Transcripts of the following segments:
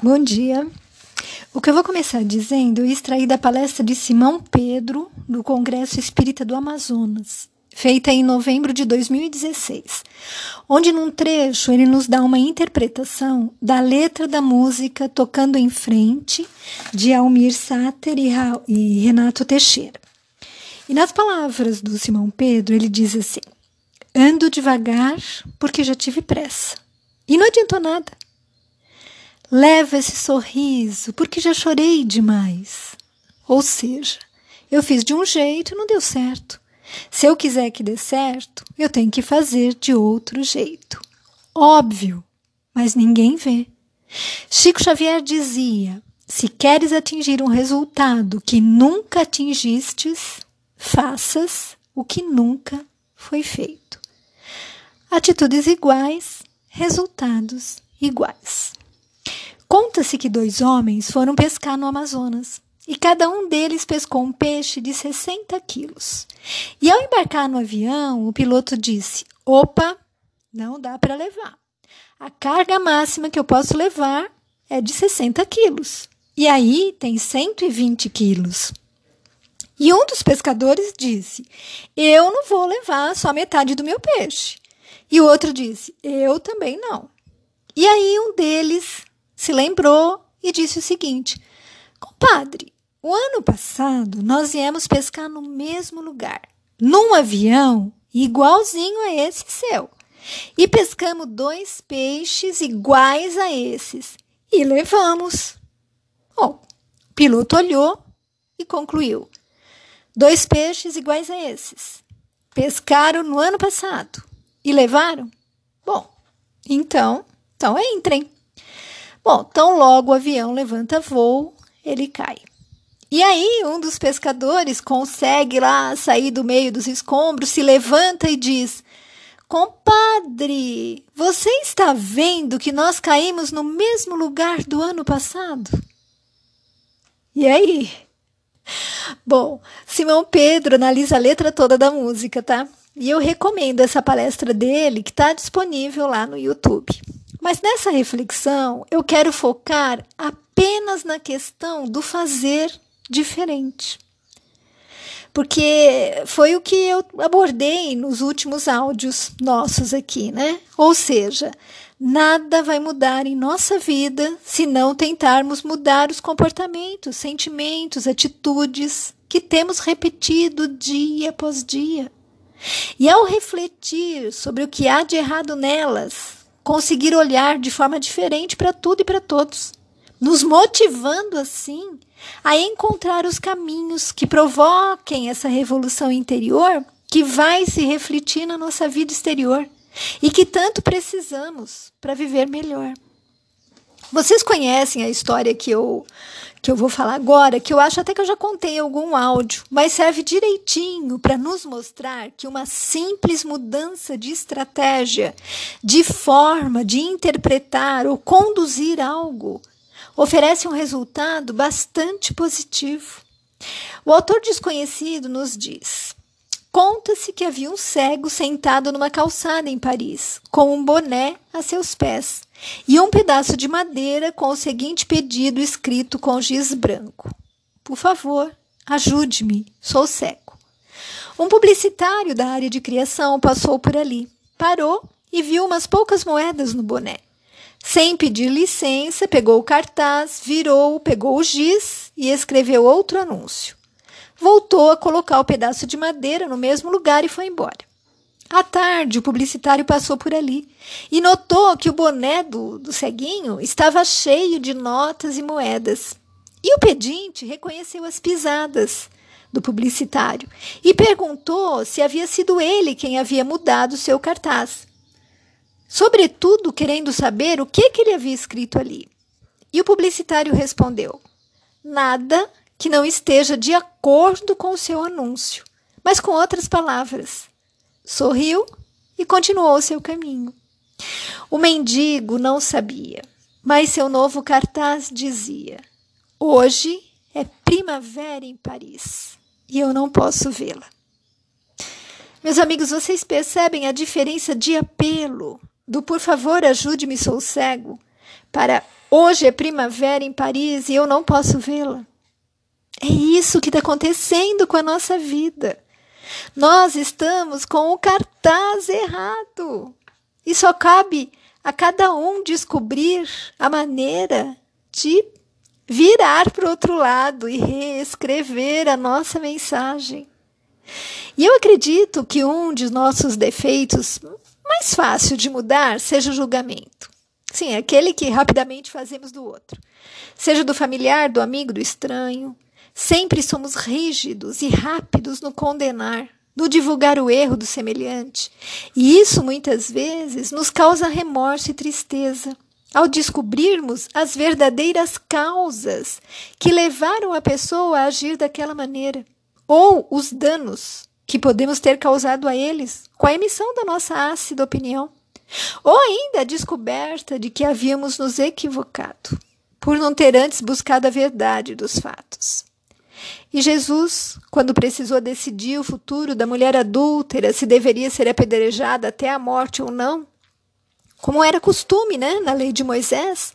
Bom dia. O que eu vou começar dizendo extraí da palestra de Simão Pedro do Congresso Espírita do Amazonas, feita em novembro de 2016, onde num trecho ele nos dá uma interpretação da letra da música Tocando em Frente, de Almir Sater e Renato Teixeira. E nas palavras do Simão Pedro, ele diz assim: Ando devagar porque já tive pressa. E não adiantou nada. Leva esse sorriso, porque já chorei demais. Ou seja, eu fiz de um jeito e não deu certo. Se eu quiser que dê certo, eu tenho que fazer de outro jeito. Óbvio, mas ninguém vê. Chico Xavier dizia: se queres atingir um resultado que nunca atingistes, faças o que nunca foi feito. Atitudes iguais, resultados iguais. Conta-se que dois homens foram pescar no Amazonas e cada um deles pescou um peixe de 60 quilos. E ao embarcar no avião, o piloto disse: Opa, não dá para levar. A carga máxima que eu posso levar é de 60 quilos. E aí tem 120 quilos. E um dos pescadores disse: Eu não vou levar só metade do meu peixe. E o outro disse: Eu também não. E aí um deles se lembrou e disse o seguinte: Compadre, o ano passado nós viemos pescar no mesmo lugar, num avião igualzinho a esse seu. E pescamos dois peixes iguais a esses e levamos. Bom, o piloto olhou e concluiu: dois peixes iguais a esses. Pescaram no ano passado e levaram? Bom, então, então entrem. Bom, tão logo o avião levanta voo, ele cai. E aí, um dos pescadores consegue lá sair do meio dos escombros, se levanta e diz: Compadre, você está vendo que nós caímos no mesmo lugar do ano passado? E aí? Bom, Simão Pedro analisa a letra toda da música, tá? E eu recomendo essa palestra dele, que está disponível lá no YouTube. Mas nessa reflexão, eu quero focar apenas na questão do fazer diferente. Porque foi o que eu abordei nos últimos áudios nossos aqui, né? Ou seja, nada vai mudar em nossa vida se não tentarmos mudar os comportamentos, sentimentos, atitudes que temos repetido dia após dia. E ao refletir sobre o que há de errado nelas, conseguir olhar de forma diferente para tudo e para todos, nos motivando assim a encontrar os caminhos que provoquem essa revolução interior que vai se refletir na nossa vida exterior e que tanto precisamos para viver melhor. Vocês conhecem a história que eu que eu vou falar agora, que eu acho até que eu já contei algum áudio, mas serve direitinho para nos mostrar que uma simples mudança de estratégia, de forma de interpretar ou conduzir algo, oferece um resultado bastante positivo. O autor desconhecido nos diz: Conta-se que havia um cego sentado numa calçada em Paris, com um boné a seus pés e um pedaço de madeira com o seguinte pedido escrito com giz branco: Por favor, ajude-me, sou cego. Um publicitário da área de criação passou por ali, parou e viu umas poucas moedas no boné. Sem pedir licença, pegou o cartaz, virou, pegou o giz e escreveu outro anúncio. Voltou a colocar o pedaço de madeira no mesmo lugar e foi embora. À tarde, o publicitário passou por ali e notou que o boné do, do ceguinho estava cheio de notas e moedas. E o pedinte reconheceu as pisadas do publicitário e perguntou se havia sido ele quem havia mudado seu cartaz. Sobretudo querendo saber o que, que ele havia escrito ali. E o publicitário respondeu: Nada que não esteja de acordo com o seu anúncio, mas com outras palavras sorriu e continuou seu caminho. O mendigo não sabia, mas seu novo cartaz dizia: Hoje é primavera em Paris e eu não posso vê-la. Meus amigos, vocês percebem a diferença de apelo do por favor ajude-me, sou cego, para Hoje é primavera em Paris e eu não posso vê-la. É isso que está acontecendo com a nossa vida. Nós estamos com o cartaz errado. E só cabe a cada um descobrir a maneira de virar para o outro lado e reescrever a nossa mensagem. E eu acredito que um de nossos defeitos mais fácil de mudar seja o julgamento. Sim, aquele que rapidamente fazemos do outro. Seja do familiar, do amigo, do estranho. Sempre somos rígidos e rápidos no condenar, no divulgar o erro do semelhante. E isso muitas vezes nos causa remorso e tristeza, ao descobrirmos as verdadeiras causas que levaram a pessoa a agir daquela maneira, ou os danos que podemos ter causado a eles com a emissão da nossa ácida opinião, ou ainda a descoberta de que havíamos nos equivocado por não ter antes buscado a verdade dos fatos. E Jesus, quando precisou decidir o futuro da mulher adúltera, se deveria ser apedrejada até a morte ou não, como era costume, né, na lei de Moisés,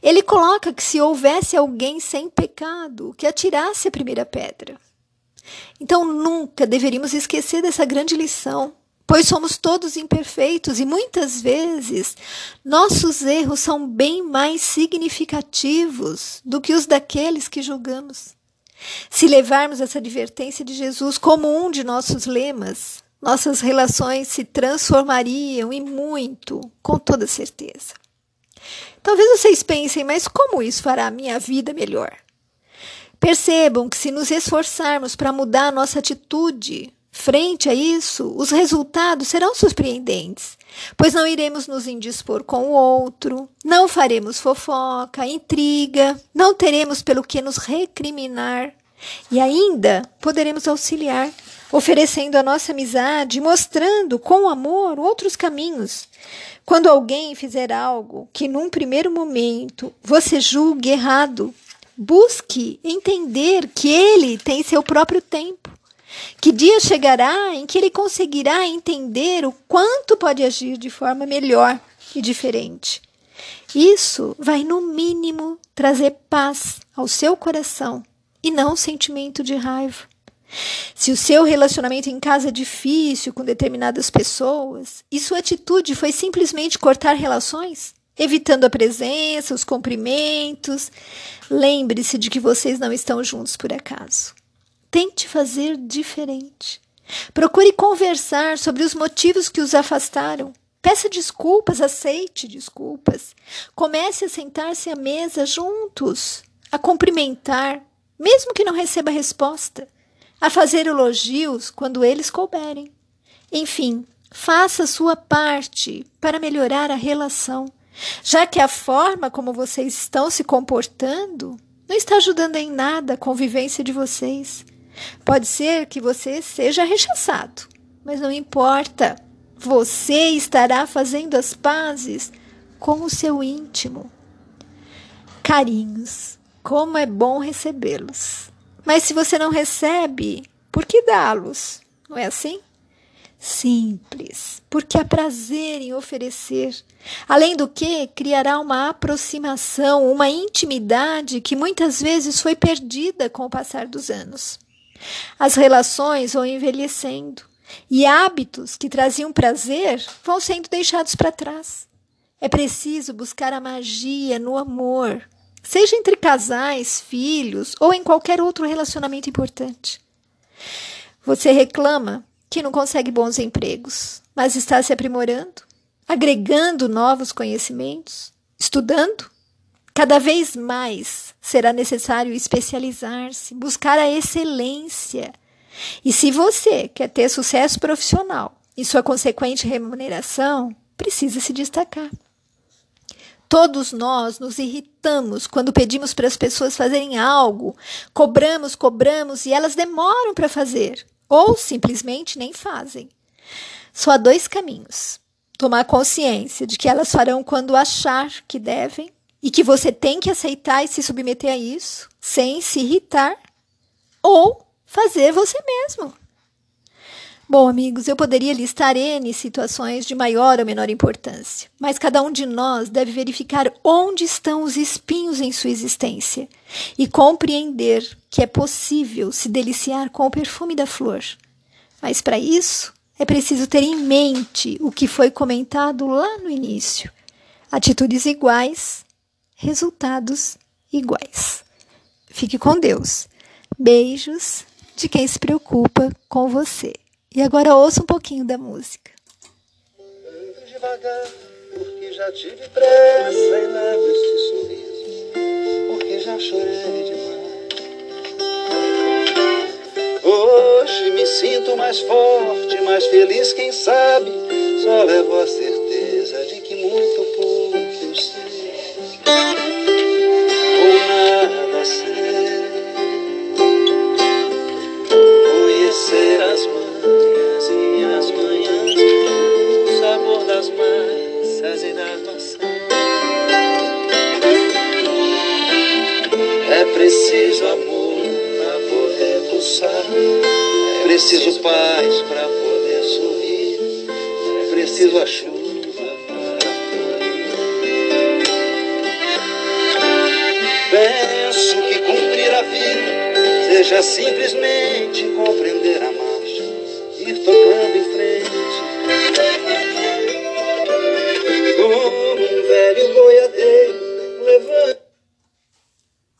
ele coloca que se houvesse alguém sem pecado, que atirasse a primeira pedra. Então nunca deveríamos esquecer dessa grande lição, pois somos todos imperfeitos e muitas vezes nossos erros são bem mais significativos do que os daqueles que julgamos. Se levarmos essa advertência de Jesus como um de nossos lemas, nossas relações se transformariam e muito, com toda certeza. Talvez vocês pensem, mas como isso fará a minha vida melhor? Percebam que se nos esforçarmos para mudar a nossa atitude frente a isso, os resultados serão surpreendentes, pois não iremos nos indispor com o outro, não faremos fofoca, intriga, não teremos pelo que nos recriminar e ainda poderemos auxiliar oferecendo a nossa amizade, mostrando com amor outros caminhos. Quando alguém fizer algo que num primeiro momento você julgue errado, busque entender que ele tem seu próprio tempo. Que dia chegará em que ele conseguirá entender o quanto pode agir de forma melhor e diferente. Isso vai, no mínimo, trazer paz ao seu coração e não sentimento de raiva. Se o seu relacionamento em casa é difícil com determinadas pessoas e sua atitude foi simplesmente cortar relações, evitando a presença, os cumprimentos, lembre-se de que vocês não estão juntos por acaso. Tente fazer diferente. Procure conversar sobre os motivos que os afastaram. Peça desculpas, aceite desculpas. Comece a sentar-se à mesa juntos, a cumprimentar, mesmo que não receba resposta a fazer elogios quando eles couberem. Enfim, faça sua parte para melhorar a relação, já que a forma como vocês estão se comportando não está ajudando em nada a convivência de vocês. Pode ser que você seja rechaçado, mas não importa. Você estará fazendo as pazes com o seu íntimo. Carinhos, como é bom recebê-los. Mas se você não recebe, por que dá-los? Não é assim? Simples, porque há prazer em oferecer. Além do que, criará uma aproximação, uma intimidade que muitas vezes foi perdida com o passar dos anos. As relações vão envelhecendo e hábitos que traziam prazer vão sendo deixados para trás. É preciso buscar a magia no amor, seja entre casais, filhos ou em qualquer outro relacionamento importante. Você reclama que não consegue bons empregos, mas está se aprimorando, agregando novos conhecimentos, estudando. Cada vez mais será necessário especializar-se, buscar a excelência. E se você quer ter sucesso profissional e sua consequente remuneração, precisa se destacar. Todos nós nos irritamos quando pedimos para as pessoas fazerem algo, cobramos, cobramos e elas demoram para fazer, ou simplesmente nem fazem. Só há dois caminhos: tomar consciência de que elas farão quando achar que devem e que você tem que aceitar e se submeter a isso, sem se irritar, ou fazer você mesmo. Bom, amigos, eu poderia listar N situações de maior ou menor importância, mas cada um de nós deve verificar onde estão os espinhos em sua existência e compreender que é possível se deliciar com o perfume da flor. Mas para isso, é preciso ter em mente o que foi comentado lá no início: atitudes iguais, resultados iguais. Fique com Deus. Beijos de quem se preocupa com você. E agora ouça um pouquinho da música. Ando devagar, porque já tive pressa sorriso, porque já chorei demais. Hoje me sinto mais forte, mais feliz, quem sabe, só levo a certeza de que muito pouco sei. Preciso paz para poder sorrir, é preciso a chuva. Penso que cumprir a vida seja simplesmente compreender a marcha, ir tocando em frente